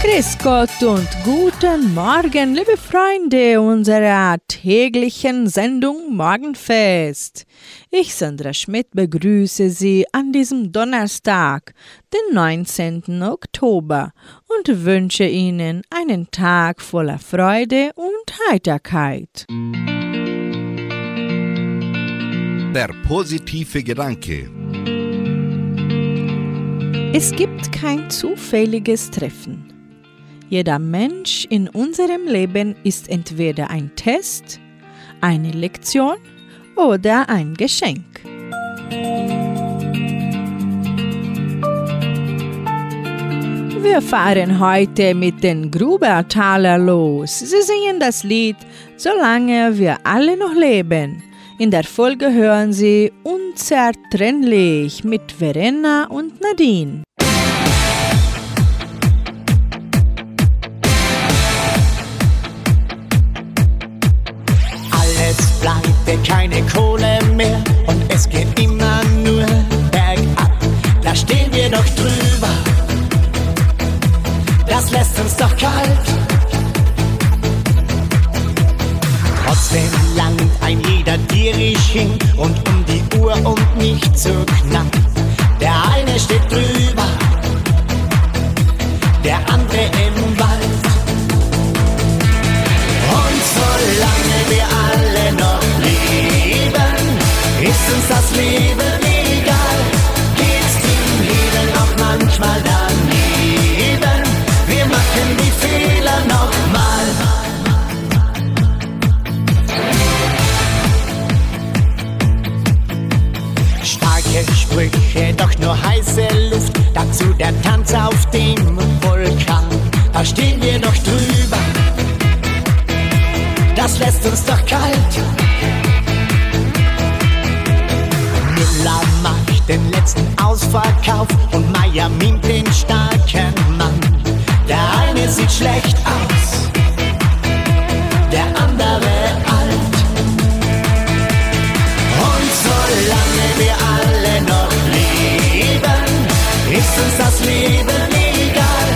Grüß Gott und guten Morgen, liebe Freunde unserer täglichen Sendung Morgenfest. Ich, Sandra Schmidt, begrüße Sie an diesem Donnerstag, den 19. Oktober, und wünsche Ihnen einen Tag voller Freude und Heiterkeit. Der positive Gedanke. Es gibt kein zufälliges Treffen. Jeder Mensch in unserem Leben ist entweder ein Test, eine Lektion oder ein Geschenk. Wir fahren heute mit den Grubertaler los. Sie singen das Lied Solange wir alle noch leben. In der Folge hören Sie Unzertrennlich mit Verena und Nadine. Pleite, keine Kohle mehr und es geht immer nur bergab. Da stehen wir doch drüber, das lässt uns doch kalt. Trotzdem langt ein jeder gierig hin und um die Uhr und nicht zu knapp. Der eine steht drüber, der andere im Wald. Und solange wir alle noch leben, ist uns das Leben egal. Geht's im Leben auch manchmal daneben, wir machen die Fehler nochmal. Starke Sprüche, doch nur heiße Luft, dazu der Tanz auf dem Vulkan. Da stehen wir doch drüber das lässt uns doch kalt. Den letzten Ausverkauf und mimt den starken Mann. Der eine sieht schlecht aus, der andere alt. Und solange wir alle noch leben, ist uns das Leben egal.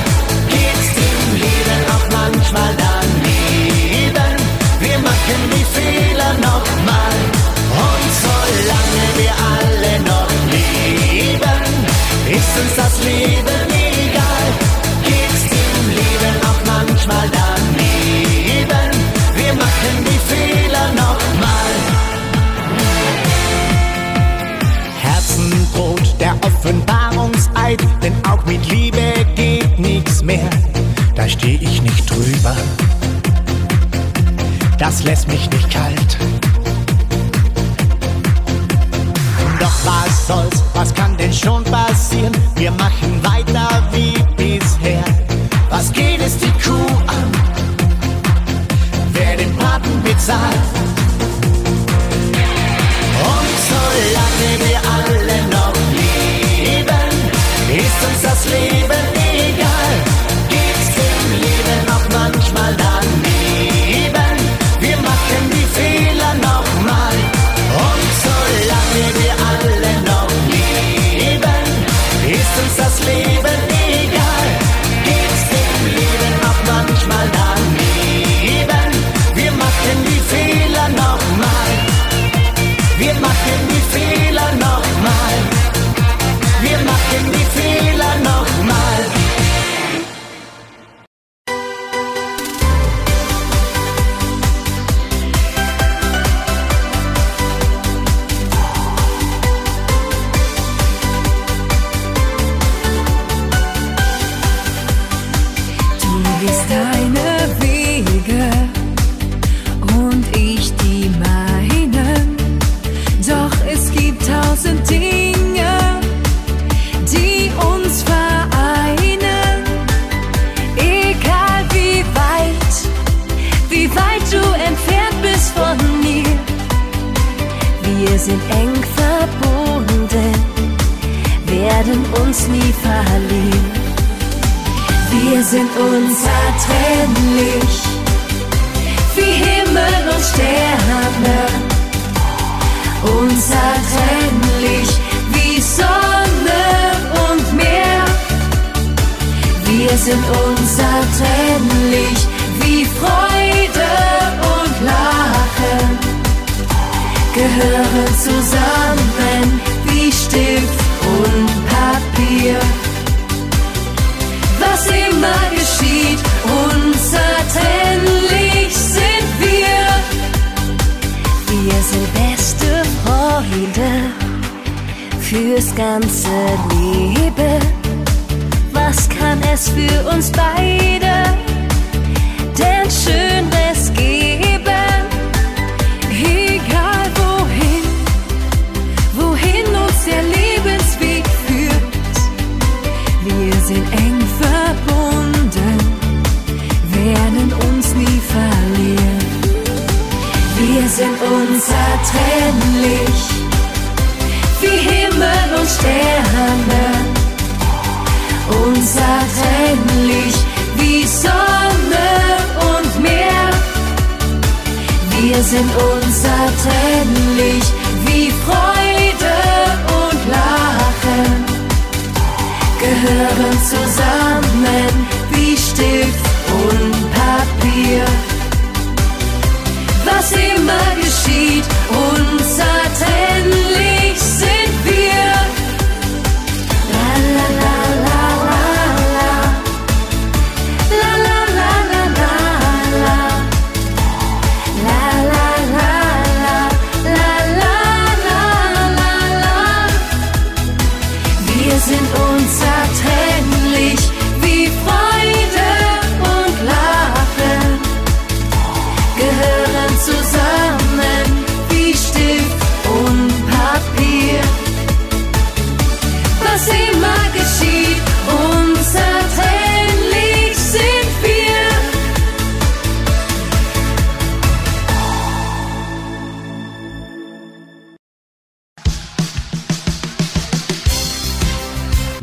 Geht's dem Leben auch manchmal daneben? Wir machen die Fehler nochmal. Und solange wir alle ist uns das Leben egal. Geht's dem Leben auch manchmal daneben? Wir machen die Fehler nochmal. Herzenbrot, der Offenbarungseid, denn auch mit Liebe geht nichts mehr. Da steh ich nicht drüber das lässt mich nicht kalt. Was soll's, was kann denn schon passieren? Wir machen weiter wie bisher. Was geht es die Kuh an? Wer den Paten bezahlt? Und solange wir ganze Leben. Was kann es für uns beide denn Schönes geben? Egal wohin, wohin uns der Lebensweg führt, wir sind eng verbunden, werden uns nie verlieren. Wir sind unzertrennlich, Sterne. Unzertrennlich, wie Sonne und Meer. Wir sind unzertrennlich, wie Freude und Lachen gehören zusammen wie Stift und Papier. Was immer geschieht, unzertrennlich sind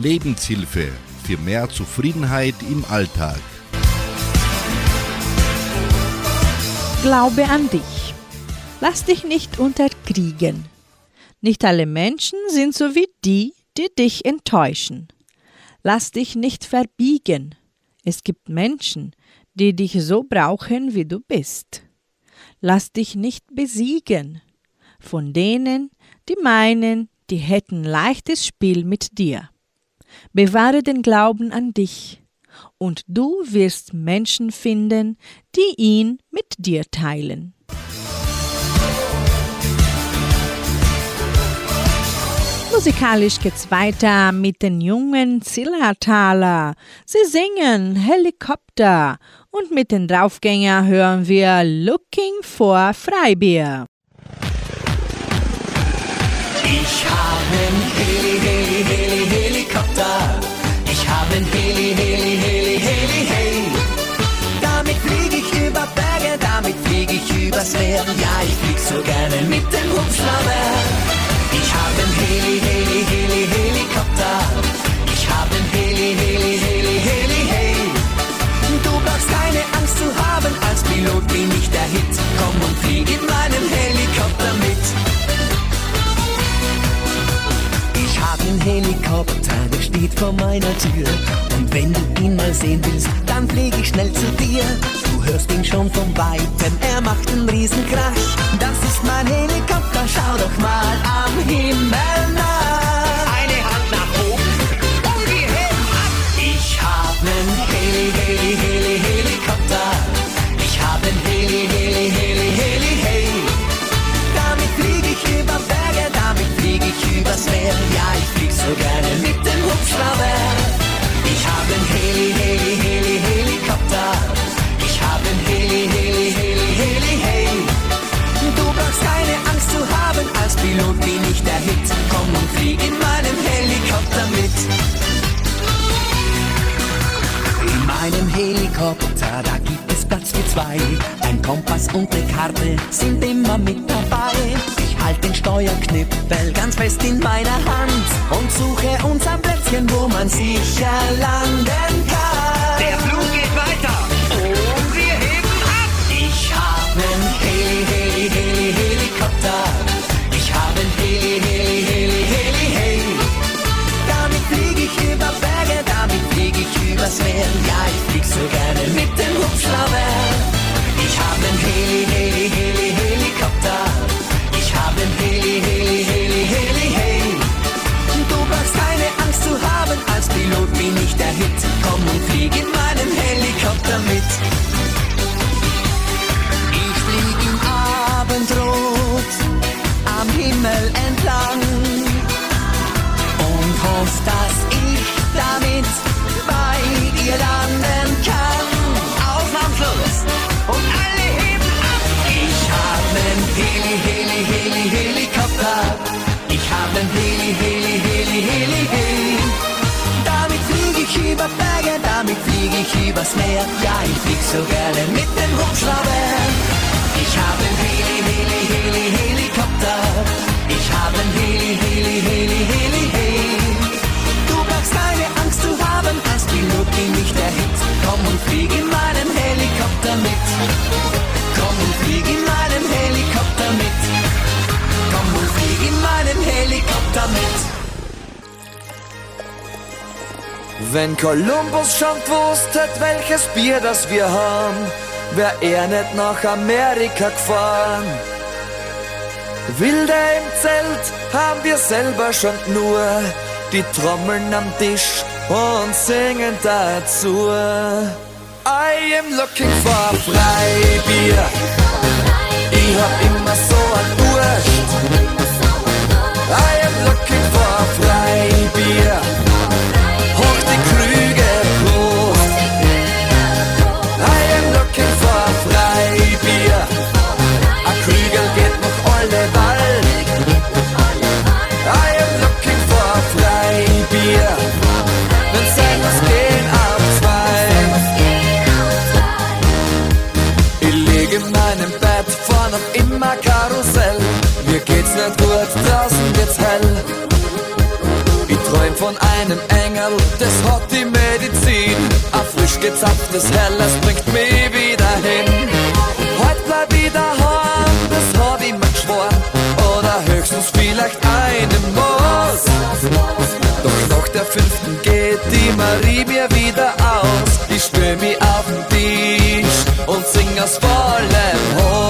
Lebenshilfe für mehr Zufriedenheit im Alltag. Glaube an dich. Lass dich nicht unterkriegen. Nicht alle Menschen sind so wie die, die dich enttäuschen. Lass dich nicht verbiegen. Es gibt Menschen, die dich so brauchen, wie du bist. Lass dich nicht besiegen von denen, die meinen, die hätten leichtes Spiel mit dir. Bewahre den Glauben an dich, und du wirst Menschen finden, die ihn mit dir teilen. Musikalisch geht's weiter mit den jungen Zillertaler. Sie singen Helikopter und mit den Draufgänger hören wir Looking for Freibier. Ich habe Heli, Heli, Heli, Helikopter. Ich habe einen Heli, Heli, Heli, Heli, hey. Damit fliege ich über Berge, damit fliege ich übers Meer. Ja, ich flieg so gerne mit dem Hubschrauber. Ich habe einen Heli, Heli, Heli, Helikopter. Ich habe einen Heli, Heli, Heli, Heli, hey. Du brauchst keine Angst zu haben, als Pilot bin ich der Hit. Komm und flieg in meinem Helikopter mit. Einen Helikopter, der steht vor meiner Tür. Und wenn du ihn mal sehen willst, dann flieg ich schnell zu dir. Du hörst ihn schon von weitem, er macht einen Riesenkrach. Das ist mein Helikopter, schau doch mal Helikopter, da gibt es Platz für zwei. Ein Kompass und eine Karte sind immer mit dabei. Ich halte den Steuerknippel ganz fest in meiner Hand und suche unser Plätzchen, wo man sicher landen kann. Der Flug geht weiter und wir heben ab. Ich habe einen Heli, Heli, Heli, Heli, Heli, Heli, Heli, Damit fliege ich über Berge, damit fliege ich übers Meer gerne mit dem Hubschrauber. Ich habe einen Heli, Heli, Heli, Helikopter. Ich habe einen Heli, Heli, Heli, Heli, Heli. Du brauchst keine Angst zu haben, als Pilot bin ich der Hit. Komm und flieg in meinem Helikopter mit. Ich flieg im Abendrot am Himmel entlang und hoff, dass ich übers Meer. Ja, ich flieg so gerne mit dem Hubschrauber. Ich hab nen Heli, Heli, Heli, Helikopter. Ich hab nen Heli, Heli, Heli, Heli, Heli. Du brauchst keine Angst zu haben, als Pilot bin ich der Hit. Komm und flieg in meinem Helikopter mit. Komm und flieg in meinem Helikopter mit. Komm und flieg in meinem Helikopter mit. Wenn Kolumbus schon gewusst hätt, welches Bier das wir haben, wär er nicht nach Amerika gefahren. Wilde im Zelt haben wir selber schon nur, die Trommeln am Tisch und singen dazu. I am looking for Freibier. Ich hab immer so ein Durst. I am looking for Freibier. Von einem Engel, das hat die Medizin. Ein frisch gezapftes Helles bringt mich wieder hin. Heute bleib ich daheim, das hab ich mir geschworen. Oder höchstens vielleicht eine Maus. Doch nach der fünften geht die Marie mir wieder aus. Ich stell mich auf den Tisch und sing aus vollem Hals.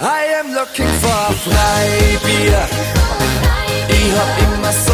I am looking for Freibier. Ich hab immer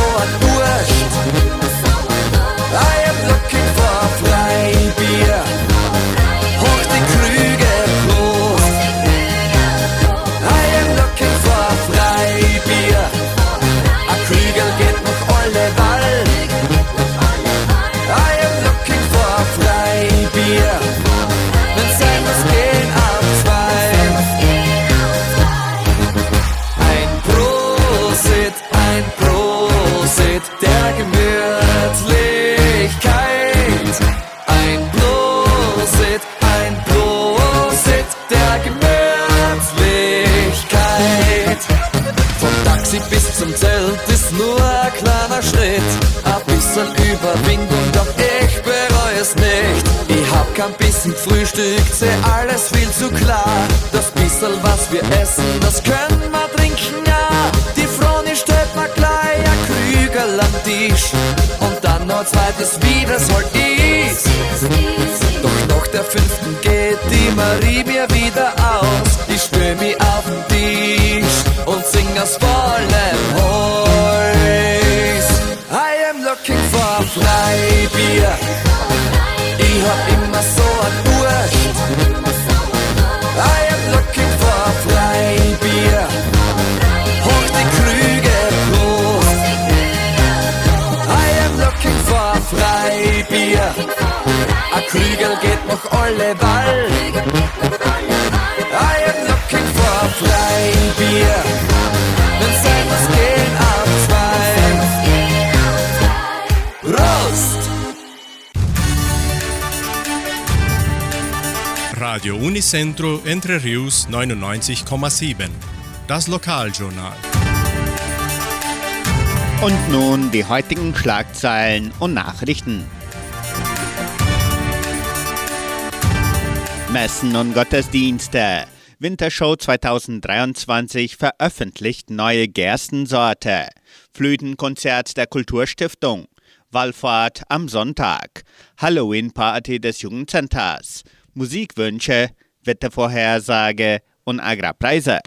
Frühstück, seh alles viel zu klar. Das bisschen, was wir essen, das können wir trinken, ja. Die Froni stellt mir gleich ein Krügel am Tisch. Und dann noch ein zweites, wie das halt ist. Doch nach der fünften geht die Marie mir wieder aus. Ich stell mich auf den Tisch und sing aus vollem Hals. I am looking for Freibier. Ich hab Wald. I am looking for Freibier. Wenn sein muss gehen auf zwei. Prost! Radio Unicentro Entre Rius 99,7. Das Lokaljournal. Und nun die heutigen Schlagzeilen und Nachrichten. Messen und Gottesdienste. Wintershow 2023 veröffentlicht neue Gerstensorte. Flötenkonzert der Kulturstiftung. Wallfahrt am Sonntag. Halloween-Party des Jugendcenters. Musikwünsche, Wettervorhersage und Agrarpreise.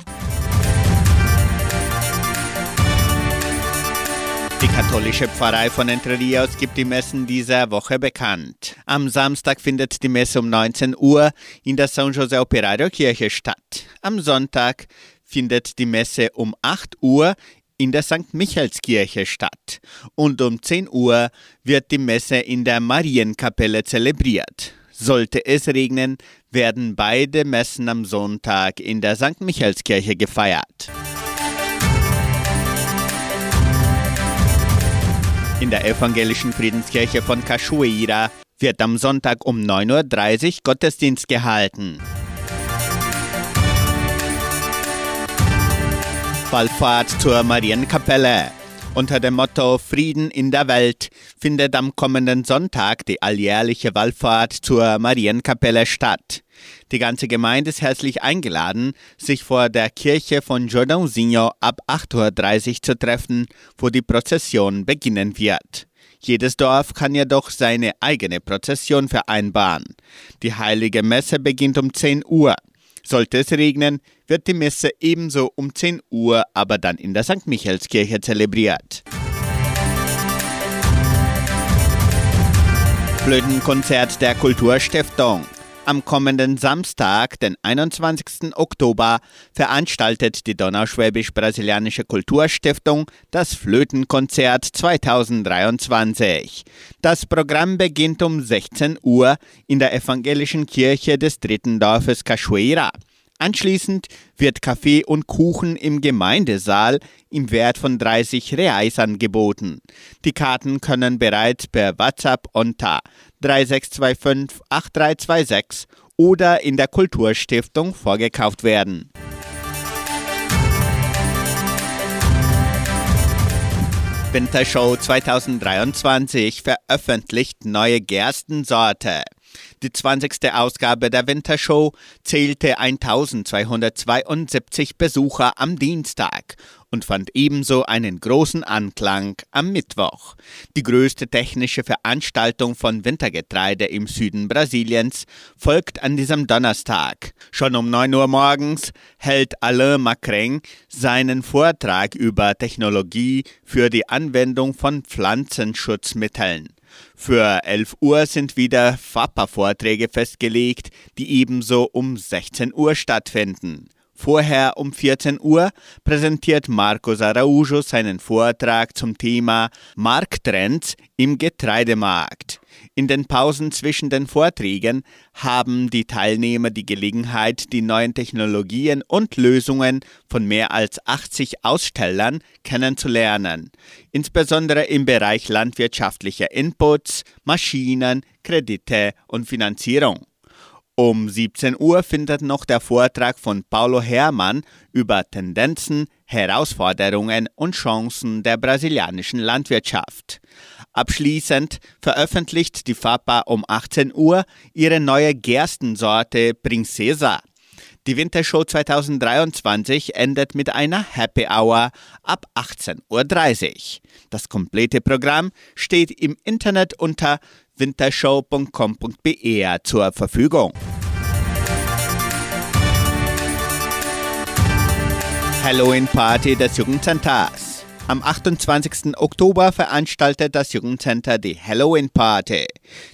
Die katholische Pfarrei von Entre Rios gibt die Messen dieser Woche bekannt. Am Samstag findet die Messe um 19 Uhr in der San Jose Operario Kirche statt. Am Sonntag findet die Messe um 8 Uhr in der St. Michaelskirche statt. Und um 10 Uhr wird die Messe in der Marienkapelle zelebriert. Sollte es regnen, werden beide Messen am Sonntag in der St. Michaelskirche gefeiert. In der evangelischen Friedenskirche von Cachoeira wird am Sonntag um 9.30 Uhr Gottesdienst gehalten. Wallfahrt zur Marienkapelle. Unter dem Motto Frieden in der Welt findet am kommenden Sonntag die alljährliche Wallfahrt zur Marienkapelle statt. Die ganze Gemeinde ist herzlich eingeladen, sich vor der Kirche von Jordãozinho ab 8.30 Uhr zu treffen, wo die Prozession beginnen wird. Jedes Dorf kann jedoch seine eigene Prozession vereinbaren. Die heilige Messe beginnt um 10 Uhr. Sollte es regnen, wird die Messe ebenso um 10 Uhr, aber dann in der St. Michaelskirche zelebriert. Flötenkonzert der Kulturstiftung. Am kommenden Samstag, den 21. Oktober, veranstaltet die Donauschwäbisch-Brasilianische Kulturstiftung das Flötenkonzert 2023. Das Programm beginnt um 16 Uhr in der evangelischen Kirche des dritten Dorfes Cachoeira. Anschließend wird Kaffee und Kuchen im Gemeindesaal im Wert von 30 Reais angeboten. Die Karten können bereits per WhatsApp unter 3625 8326 oder in der Kulturstiftung vorgekauft werden. Wintershow 2023 veröffentlicht neue Gerstensorte. Die 20. Ausgabe der Wintershow zählte 1272 Besucher am Dienstag und fand ebenso einen großen Anklang am Mittwoch. Die größte technische Veranstaltung von Wintergetreide im Süden Brasiliens folgt an diesem Donnerstag. Schon um 9 Uhr morgens hält Alain Macreng seinen Vortrag über Technologie für die Anwendung von Pflanzenschutzmitteln. Für 11 Uhr sind wieder FAPA-Vorträge festgelegt, die ebenso um 16 Uhr stattfinden. Vorher um 14 Uhr präsentiert Marcos Araujo seinen Vortrag zum Thema Markttrends im Getreidemarkt. In den Pausen zwischen den Vorträgen haben die Teilnehmer die Gelegenheit, die neuen Technologien und Lösungen von mehr als 80 Ausstellern kennenzulernen, insbesondere im Bereich landwirtschaftlicher Inputs, Maschinen, Kredite und Finanzierung. Um 17 Uhr findet noch der Vortrag von Paulo Hermann über Tendenzen, Herausforderungen und Chancen der brasilianischen Landwirtschaft. Abschließend veröffentlicht die FAPA um 18 Uhr ihre neue Gerstensorte Princesa. Die Wintershow 2023 endet mit einer Happy Hour ab 18.30 Uhr. Das komplette Programm steht im Internet unter wintershow.com.br zur Verfügung. Halloween-Party des Jugendcenters. Am 28. Oktober veranstaltet das Jugendcenter die Halloween Party.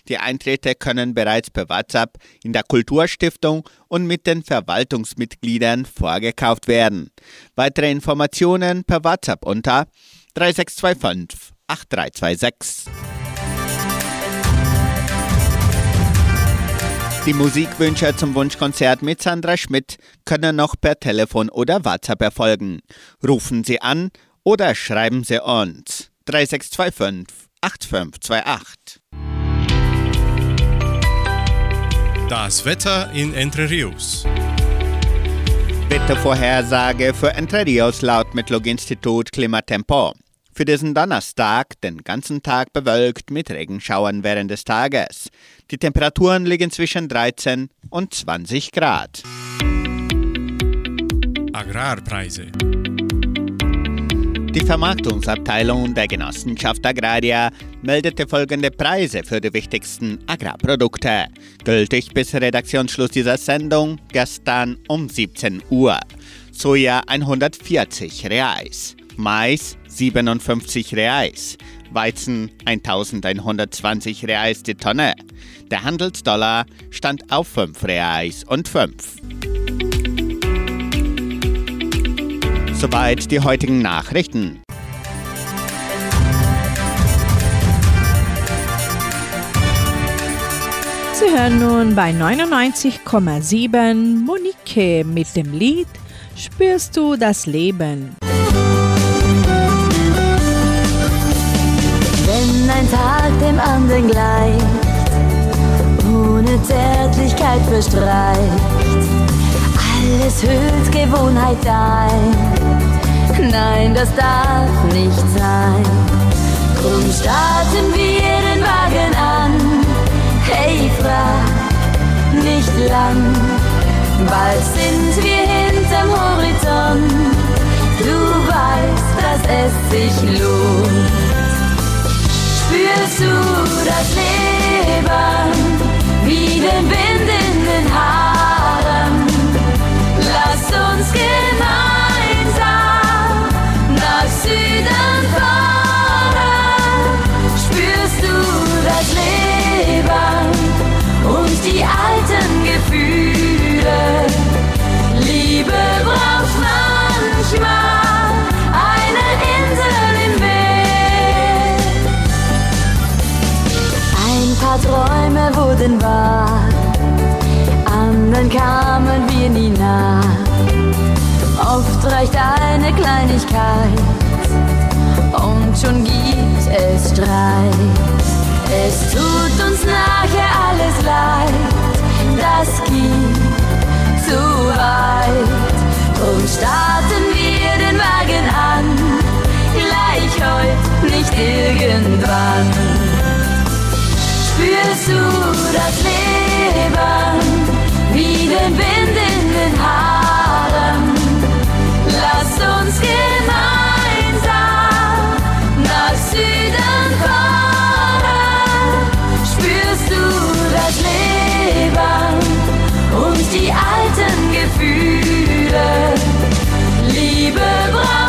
Die Eintritte können bereits per WhatsApp in der Kulturstiftung und mit den Verwaltungsmitgliedern vorgekauft werden. Weitere Informationen per WhatsApp unter 3625 8326. Die Musikwünsche zum Wunschkonzert mit Sandra Schmidt können noch per Telefon oder WhatsApp erfolgen. Rufen Sie an oder schreiben Sie uns 3625 8528. Das Wetter in Entre Rios. Wettervorhersage für Entre Rios laut Metlog-Institut Klimatempo. Für diesen Donnerstag den ganzen Tag bewölkt mit Regenschauern während des Tages. Die Temperaturen liegen zwischen 13 und 20 Grad. Agrarpreise. Die Vermarktungsabteilung der Genossenschaft Agraria meldete folgende Preise für die wichtigsten Agrarprodukte. Gültig bis Redaktionsschluss dieser Sendung gestern um 17 Uhr. Soja 140 Reais, Mais 57 Reais, Weizen 1120 Reais die Tonne. Der Handelsdollar stand auf 5 Reais und 5. Soweit die heutigen Nachrichten. Sie hören nun bei 99,7 Monique mit dem Lied Spürst du das Leben? Tag dem anderen gleicht, ohne Zärtlichkeit verstreicht, alles hüllt Gewohnheit ein. Nein, das darf nicht sein. Drum starten wir den Wagen an. Hey, frag nicht lang, bald sind wir hinterm Horizont. Du weißt, dass es sich lohnt. Spürst du das Leben wie den Wind in den Haaren? Lass uns gemeinsam nach Süden fahren. Spürst du das Leben und die alten Gefühle? Liebe braucht manchmal Wurden wahr, anderen kamen wir nie nah. Oft reicht eine Kleinigkeit und schon gibt es Streit. Es tut uns nachher alles leid, das geht zu weit. Drum starten wir den Wagen an, gleich heute, nicht irgendwann. Spürst du das Leben wie den Wind in den Haaren? Lass uns gemeinsam nach Süden fahren. Spürst du das Leben und die alten Gefühle? Liebe braucht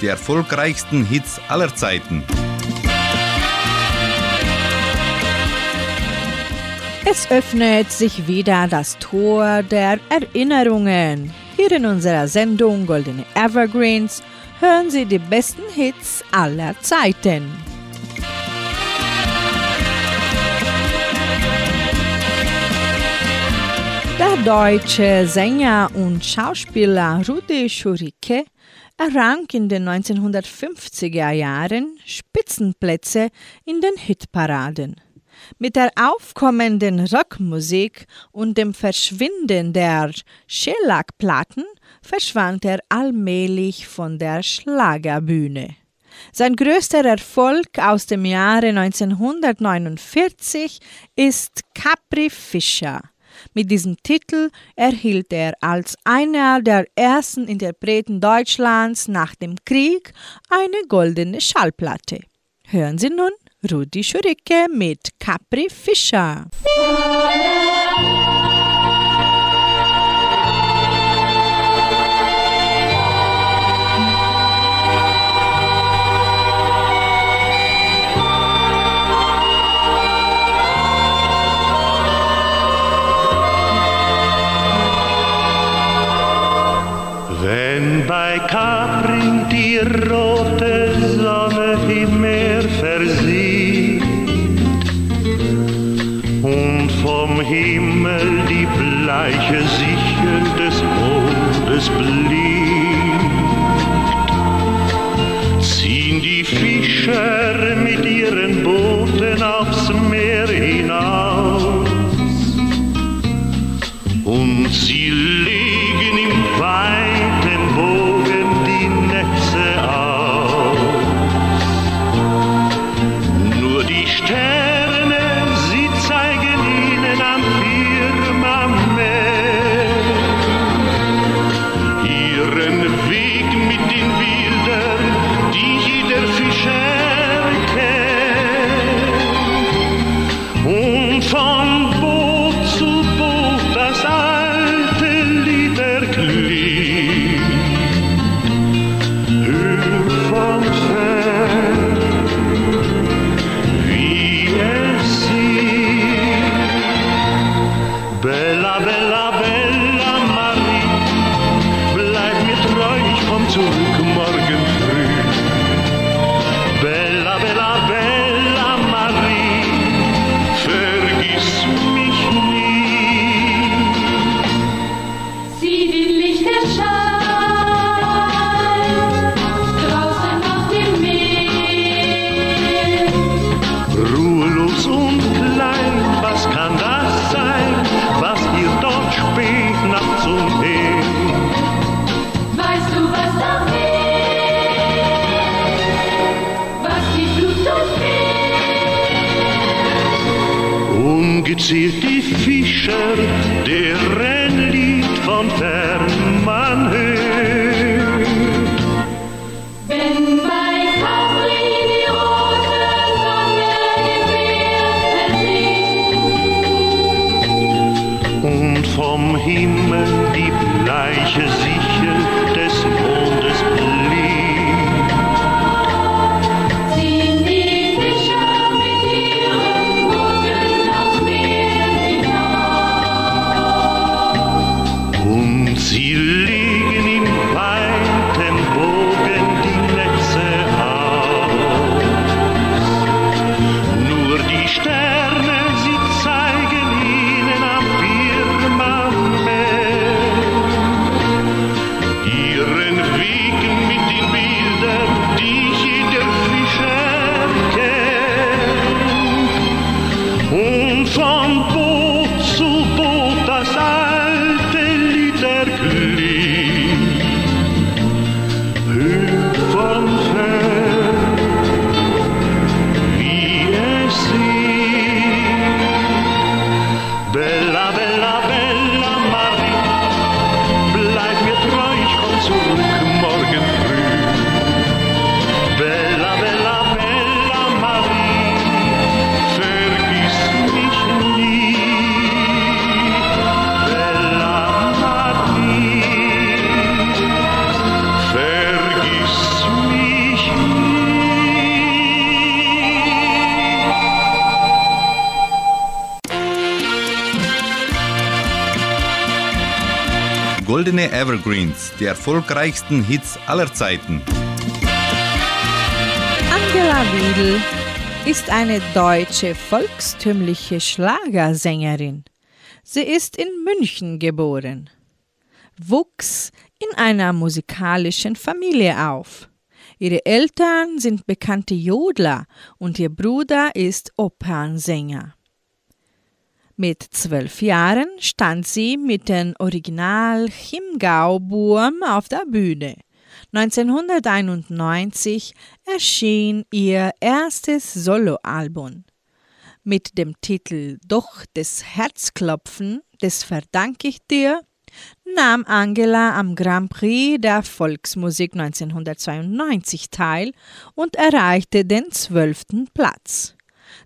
die erfolgreichsten Hits aller Zeiten. Es öffnet sich wieder das Tor der Erinnerungen. Hier in unserer Sendung Goldene Evergreens hören Sie die besten Hits aller Zeiten. Der deutsche Sänger und Schauspieler Rudi Schurike errang in den 1950er Jahren Spitzenplätze in den Hitparaden. Mit der aufkommenden Rockmusik und dem Verschwinden der Schellackplatten verschwand er allmählich von der Schlagerbühne. Sein größter Erfolg aus dem Jahre 1949 ist Capri Fischer mit diesem Titel erhielt er als einer der ersten Interpreten Deutschlands nach dem Krieg eine goldene Schallplatte. Hören Sie nun Rudi Schuricke mit Capri Fischer. some fool. Evergreens, die erfolgreichsten Hits aller Zeiten. Angela Wiedel ist eine deutsche volkstümliche Schlagersängerin. Sie ist in München geboren, wuchs in einer musikalischen Familie auf. Ihre Eltern sind bekannte Jodler und ihr Bruder ist Opernsänger. Mit zwölf Jahren stand sie mit dem Original Chiemgau-Burm auf der Bühne. 1991 erschien ihr erstes Soloalbum. Mit dem Titel Doch des Herzklopfen, das verdanke ich dir, nahm Angela am Grand Prix der Volksmusik 1992 teil und erreichte den zwölften Platz.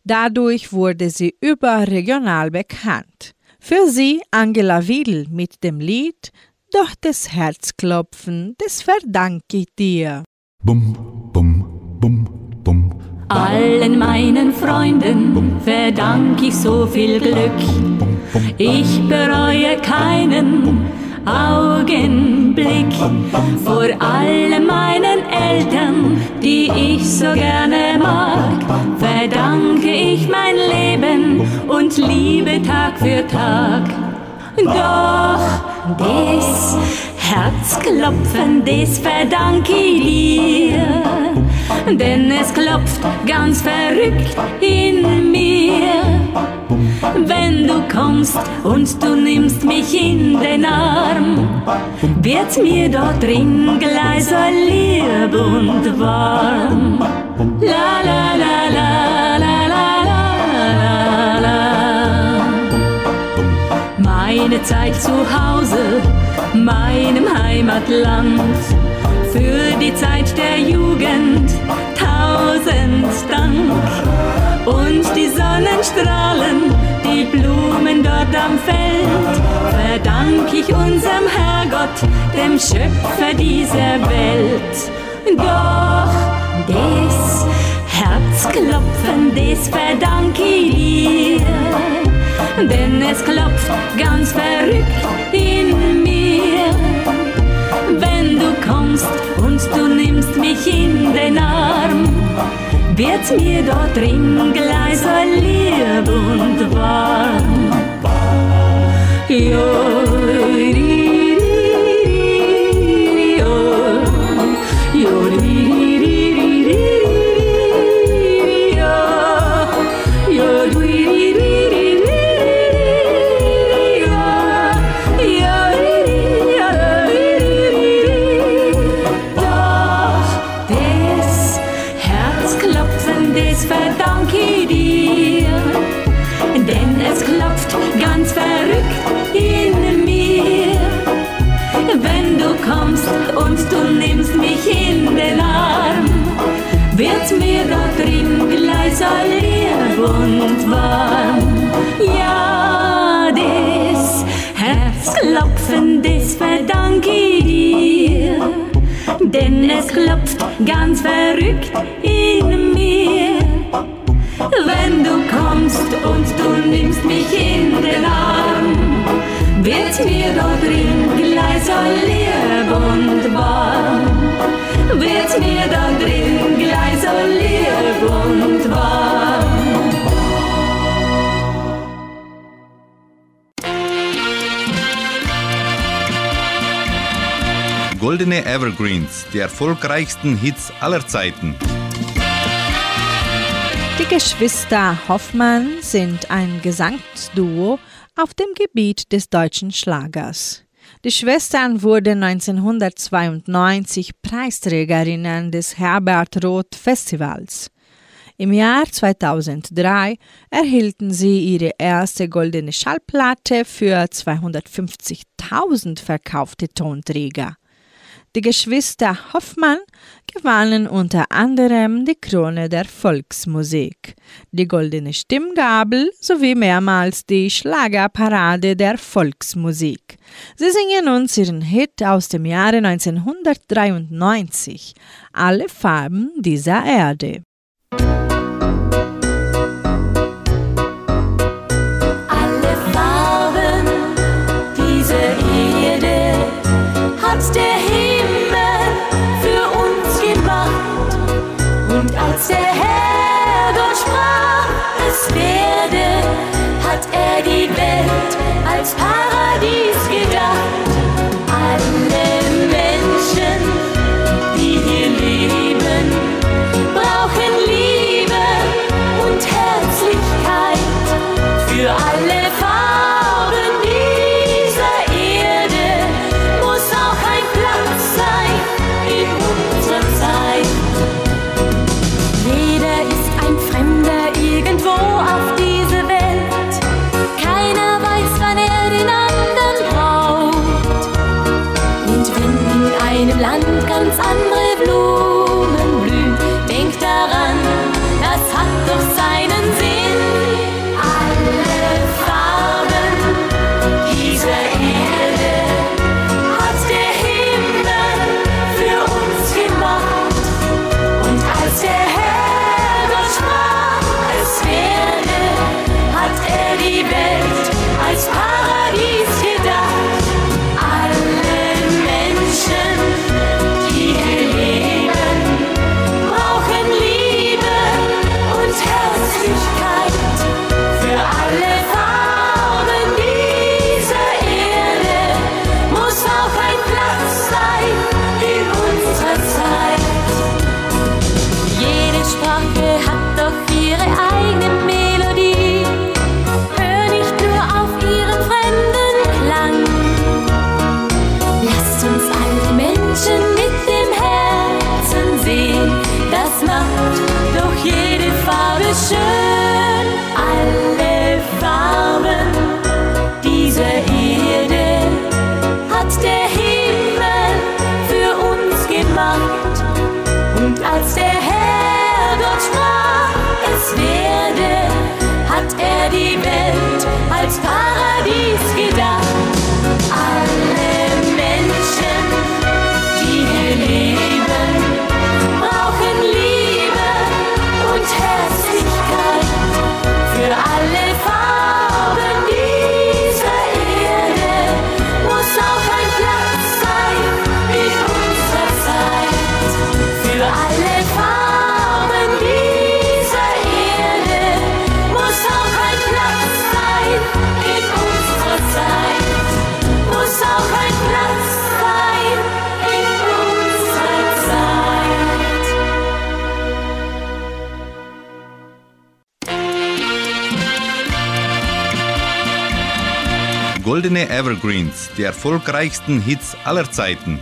Dadurch wurde sie überregional bekannt. Für sie Angela Wiedel mit dem Lied Doch des Herzklopfen, das verdanke ich dir. Bum, bum, bum, bum. Allen meinen Freunden verdank ich so viel Glück. Ich bereue keinen Augenblick. Vor allem meinen Eltern, die ich so gerne mag, verdanke ich mein Leben und Liebe Tag für Tag. Doch das Herzklopfen, das verdanke ich dir, denn es klopft ganz verrückt in mir. Wenn du kommst und du nimmst mich in den Arm, wird mir dort drin gleich so lieb und warm. La la la la la la la la. Meine Zeit zu Hause, meinem Heimatland für die Zeit der Jugend tausend Dank. Und die Sonnenstrahlen, die Blumen dort am Feld, verdank ich unserem Herrgott, dem Schöpfer dieser Welt. Doch das Herzklopfen, das verdank ich dir, denn es klopft ganz verrückt in kommst und du nimmst mich in den Arm, wird's mir dort drin gleich so lieb und warm. Jo, die erfolgreichsten Hits aller Zeiten. Die Geschwister Hoffmann sind ein Gesangsduo auf dem Gebiet des deutschen Schlagers. Die Schwestern wurden 1992 Preisträgerinnen des Herbert Roth Festivals. Im Jahr 2003 erhielten sie ihre erste goldene Schallplatte für 250.000 verkaufte Tonträger. Die Geschwister Hoffmann gewannen unter anderem die Krone der Volksmusik, die Goldene Stimmgabel sowie mehrmals die Schlagerparade der Volksmusik. Sie singen uns ihren Hit aus dem Jahre 1993, Alle Farben dieser Erde. Goldene Evergreens, die erfolgreichsten Hits aller Zeiten.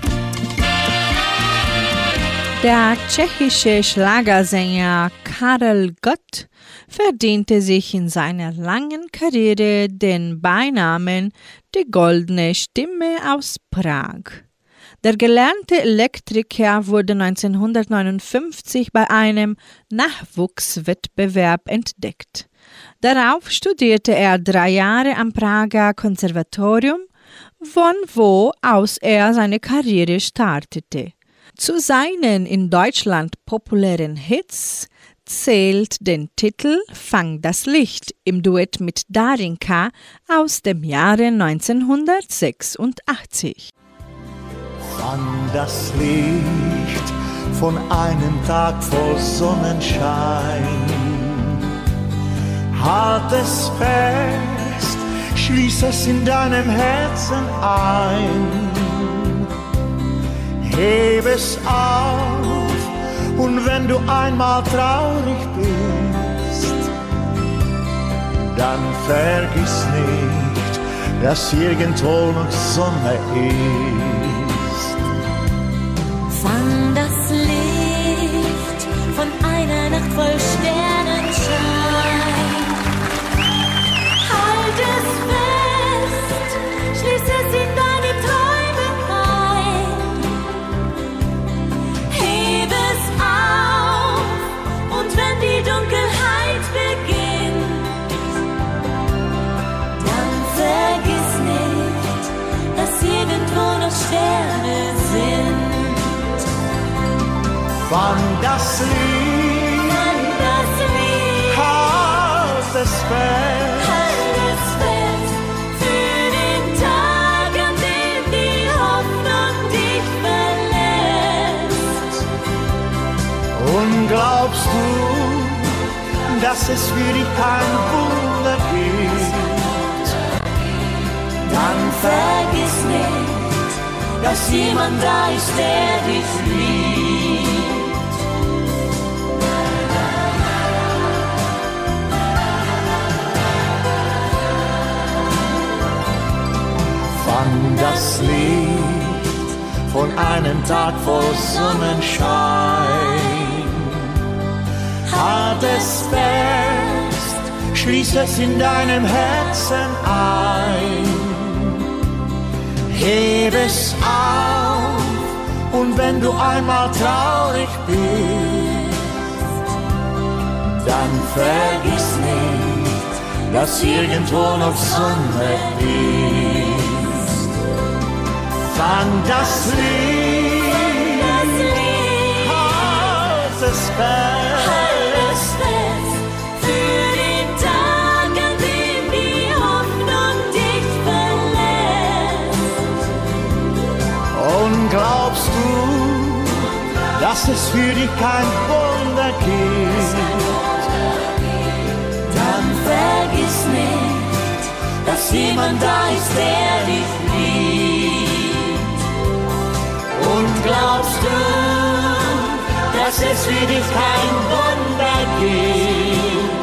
Der tschechische Schlagersänger Karel Gott verdiente sich in seiner langen Karriere den Beinamen die goldene Stimme aus Prag. Der gelernte Elektriker wurde 1959 bei einem Nachwuchswettbewerb entdeckt. Darauf studierte er drei Jahre am Prager Konservatorium, von wo aus er seine Karriere startete. Zu seinen in Deutschland populären Hits zählt den Titel Fang das Licht im Duett mit Darinka aus dem Jahre 1986. Fang das Licht von einem Tag voll Sonnenschein. Halt es fest, schließ es in deinem Herzen ein. Heb es auf und wenn du einmal traurig bist, dann vergiss nicht, dass irgendwo noch Sonne ist. Fang das Licht, Fang das Licht, halt es fest. halt es fest für den Tag, an dem die Hoffnung dich verlässt. Und glaubst du, dass es für dich kein Wunder gibt? Dann vergiss nicht, dass jemand da ist, der dich liebt. Fang das Licht von einem Tag voll Sonnenschein. Halt es fest, schließ es in deinem Herzen ein. Heb es auf und wenn du einmal traurig bist, dann vergiss nicht, dass irgendwo noch Sonne ist. Fang das Licht, Das Licht, halt es fest. halt es fest für den Tag, an dem die Hoffnung dich verlässt. Und glaubst du, dass es für dich kein Wunder gibt? Dann vergiss nicht, dass jemand da ist, der dich liebt. Und glaubst du, dass es für dich kein Wunder gibt?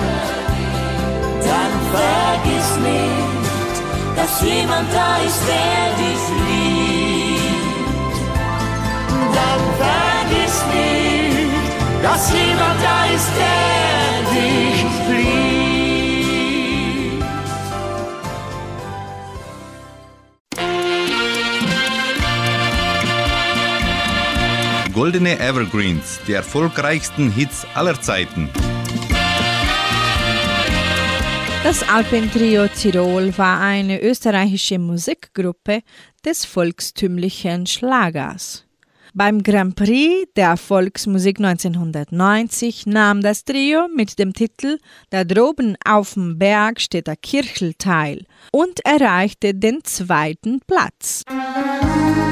Dann vergiss nicht, dass jemand da ist, der dich liebt. Dann vergiss nicht, dass jemand da ist, der dich liebt. Goldene Evergreens, die erfolgreichsten Hits aller Zeiten. Das Alpentrio Tirol war eine österreichische Musikgruppe des volkstümlichen Schlagers. Beim Grand Prix der Volksmusik 1990 nahm das Trio mit dem Titel Da droben auf dem Berg steht der Kirchel teil und erreichte den zweiten Platz. Wenn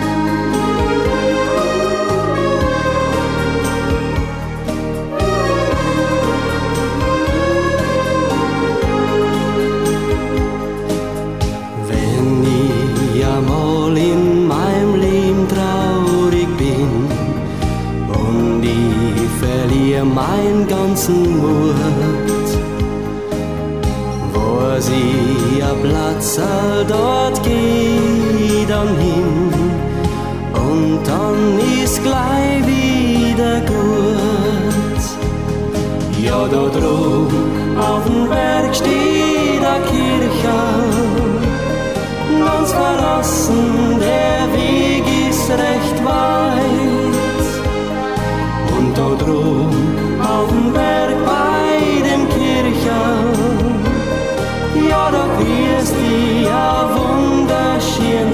mir meinen ganzen Mut. Wo sie ihr Platz dort geht dann hin und dann ist gleich wieder gut. Ja, da drüben auf dem Berg steht der Kirche, ganz verlassen, der Weg ist recht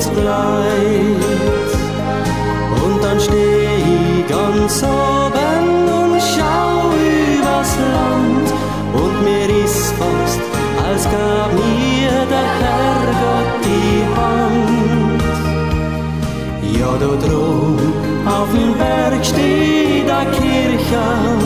wunderschönes Kleid. Und dann steh ich ganz oben und schau übers Land und mir ist fast, als gab mir der Herrgott die Hand. Ja, da drum auf dem Berg steht a Kirche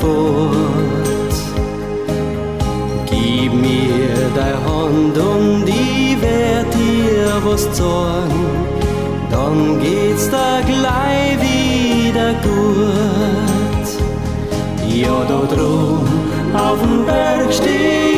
fort? Gib mir deine Hand und ich werd dir was zorn, dann geht's da gleich wieder gut. Ja, da drum auf dem Berg steht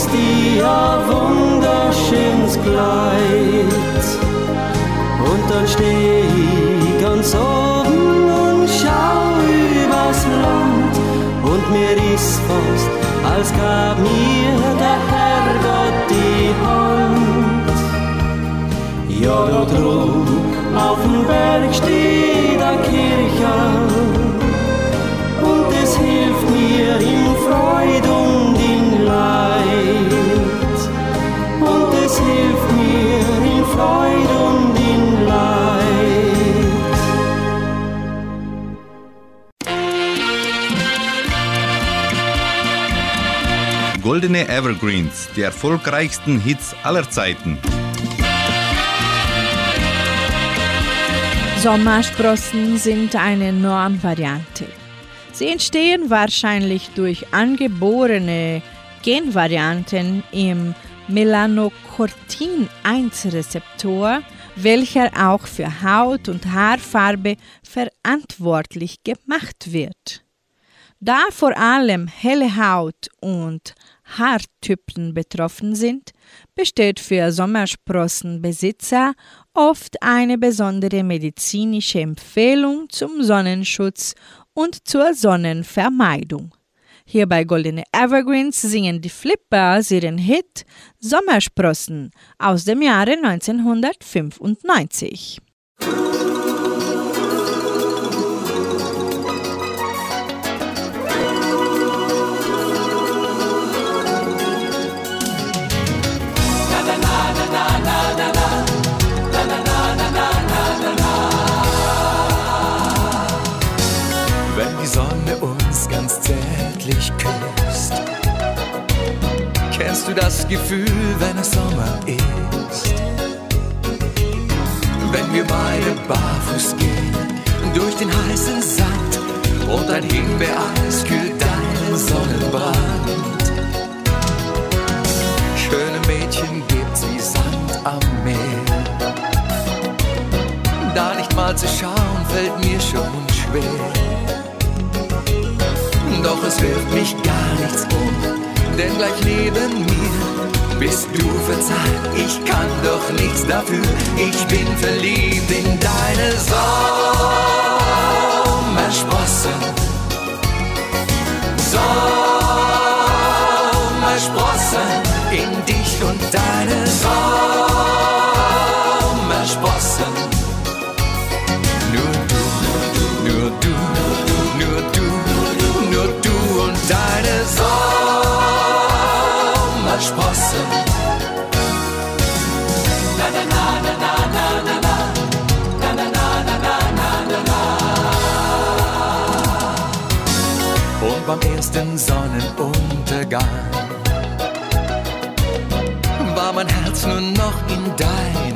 grüßt die a wunderschönes Kleid. Und dann steh ich ganz oben und schau übers Land und mir ist fast, als gab mir der Herrgott die Hand. Ja, da drum auf dem Berg steht a Kirche Goldene Evergreens, die erfolgreichsten Hits aller Zeiten. Sommersprossen sind eine Normvariante. Sie entstehen wahrscheinlich durch angeborene Genvarianten im Melanocortin-1-Rezeptor, welcher auch für Haut- und Haarfarbe verantwortlich gemacht wird. Da vor allem helle Haut und Haartypen betroffen sind, besteht für Sommersprossenbesitzer oft eine besondere medizinische Empfehlung zum Sonnenschutz und zur Sonnenvermeidung. Hier bei Goldene Evergreens singen die Flippers ihren Hit Sommersprossen aus dem Jahre 1995. zärtlich küsst, kennst du das Gefühl, wenn es Sommer ist? Wenn wir beide barfuß gehen durch den heißen Sand und ein Himbeereis kühlt deinen Sonnenbrand. Schöne Mädchen gibt's wie Sand am Meer. Da nicht mal zu schauen, fällt mir schon schwer. Doch es wirft mich gar nichts um, denn gleich neben mir bist du verzahlt. Ich kann doch nichts dafür, ich bin verliebt in deine Sommersprossen. Sommersprossen in dich und deine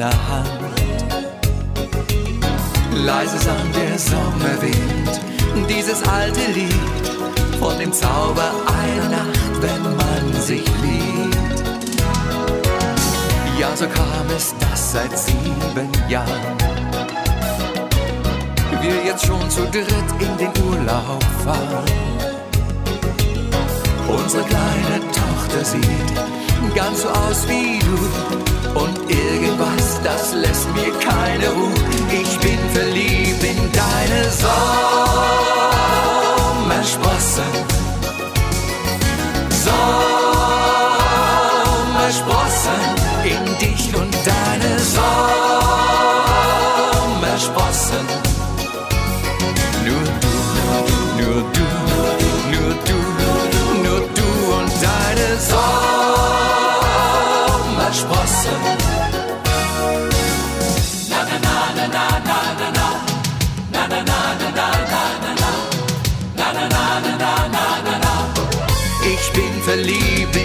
deiner Hand. Leise sang der Sommerwind, dieses alte Lied von dem Zauber einer Nacht, wenn man sich liebt. Ja, so kam es, dass seit sieben Jahren wir jetzt schon zu dritt in den Urlaub fahren. Unsere kleine Tochter sieht ganz so aus wie du und irgendwas, das lässt mir keine Ruhe. Ich bin verliebt in deine Sommersprossen. believe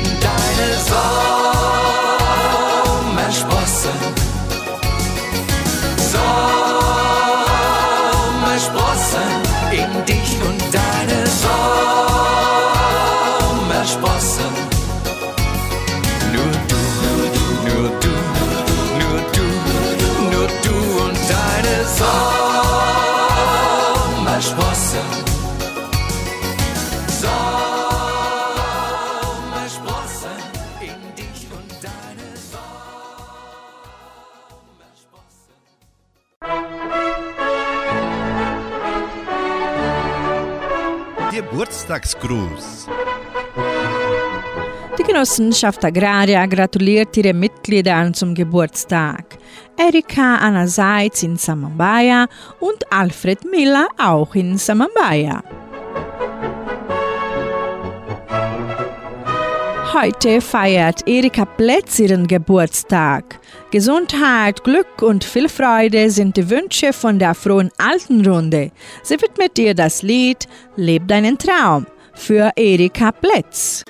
Geburtstagsgruß. Die Genossenschaft Agraria gratuliert ihre Mitgliedern zum Geburtstag. Erika einerseits in Samambaya und Alfred Miller auch in Samambaya. Heute feiert Erika Plätz ihren Geburtstag. Gesundheit, Glück und viel Freude sind die Wünsche von der frohen Altenrunde. Sie widmet dir das Lied Leb deinen Traum für Erika Plätz.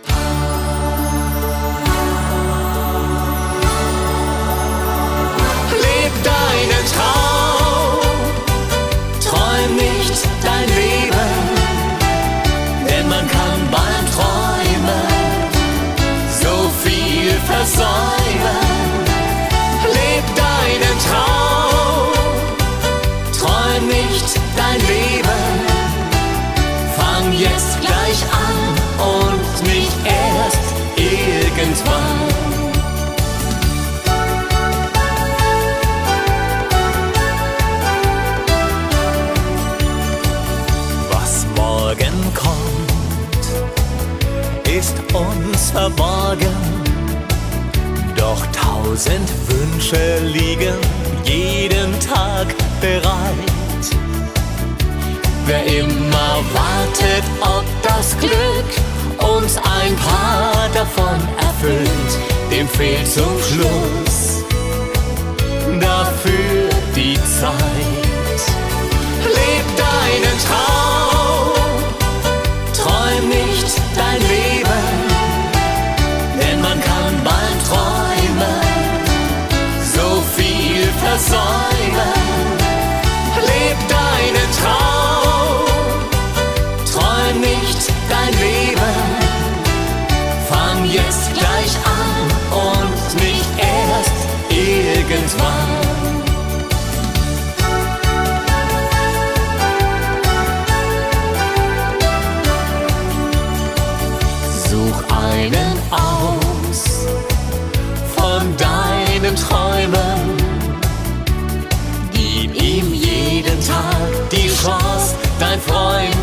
Tausend Wünsche liegen jeden Tag bereit. Wer immer wartet, ob das Glück uns ein paar davon erfüllt, dem fehlt zum Schluss dafür die Zeit. Leb deinen Traum,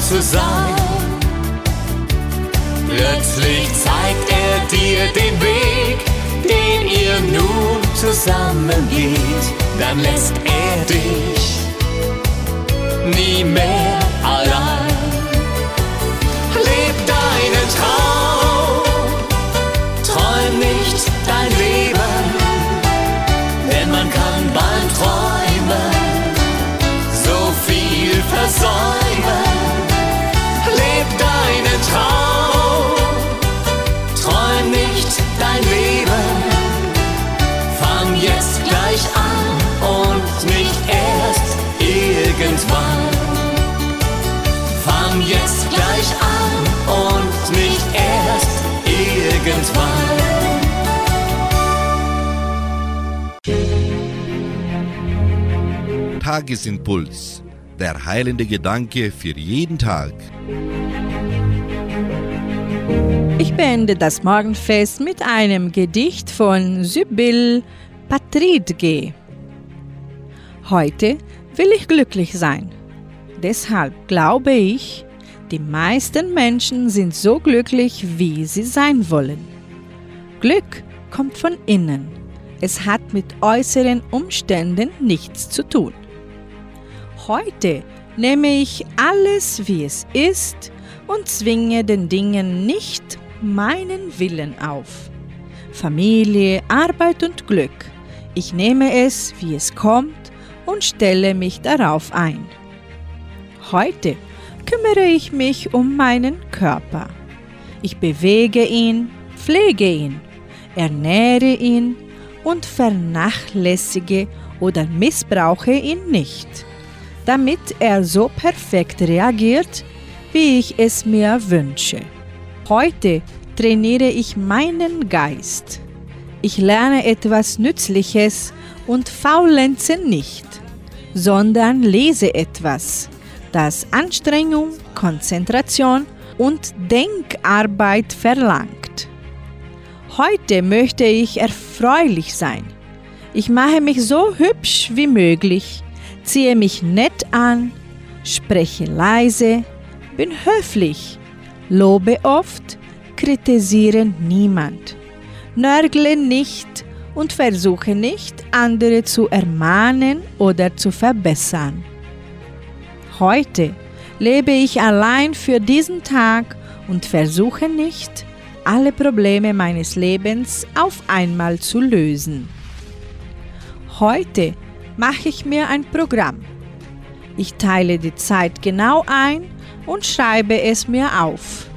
zu sein. Plötzlich zeigt er dir den Weg, den ihr nun zusammen geht. Dann lässt er dich nie mehr Tagesimpuls. Der heilende Gedanke für jeden Tag. Ich beende das Morgenfest mit einem Gedicht von Sybil Patridge. Heute will ich glücklich sein. Deshalb glaube ich, die meisten Menschen sind so glücklich, wie sie sein wollen. Glück kommt von innen. Es hat mit äußeren Umständen nichts zu tun. Heute nehme ich alles, wie es ist, und zwinge den Dingen nicht meinen Willen auf. Familie, Arbeit und Glück. Ich nehme es, wie es kommt, und stelle mich darauf ein. Heute kümmere ich mich um meinen Körper. Ich bewege ihn, pflege ihn, ernähre ihn und vernachlässige oder missbrauche ihn nicht, damit er so perfekt reagiert, wie ich es mir wünsche. Heute trainiere ich meinen Geist. Ich lerne etwas Nützliches und faulenze nicht, sondern lese etwas, das Anstrengung, Konzentration und Denkarbeit verlangt. Heute möchte ich erfreulich sein. Ich mache mich so hübsch wie möglich, ziehe mich nett an, spreche leise, bin höflich, lobe oft, kritisiere niemand, nörgle nicht und versuche nicht, andere zu ermahnen oder zu verbessern. Heute lebe ich allein für diesen Tag und versuche nicht, alle Probleme meines Lebens auf einmal zu lösen. Heute mache ich mir ein Programm. Ich teile die Zeit genau ein und schreibe es mir auf.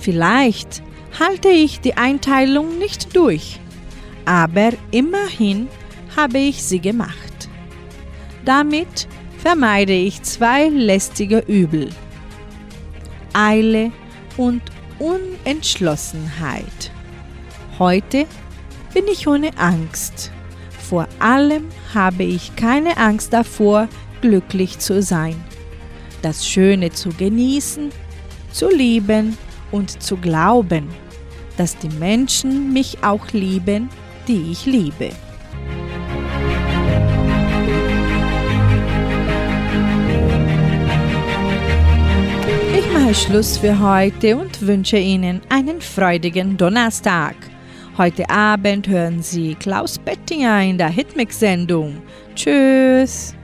Vielleicht halte ich die Einteilung nicht durch, aber immerhin habe ich sie gemacht. Damit vermeide ich zwei lästige Übel. Eile und Unentschlossenheit. Heute bin ich ohne Angst. Vor allem habe ich keine Angst davor, glücklich zu sein, das Schöne zu genießen, zu lieben und zu glauben, dass die Menschen mich auch lieben, die ich liebe. Ich mache Schluss für heute und wünsche Ihnen einen freudigen Donnerstag. Heute Abend hören Sie Klaus Bettinger in der Hitmix-Sendung. Tschüss!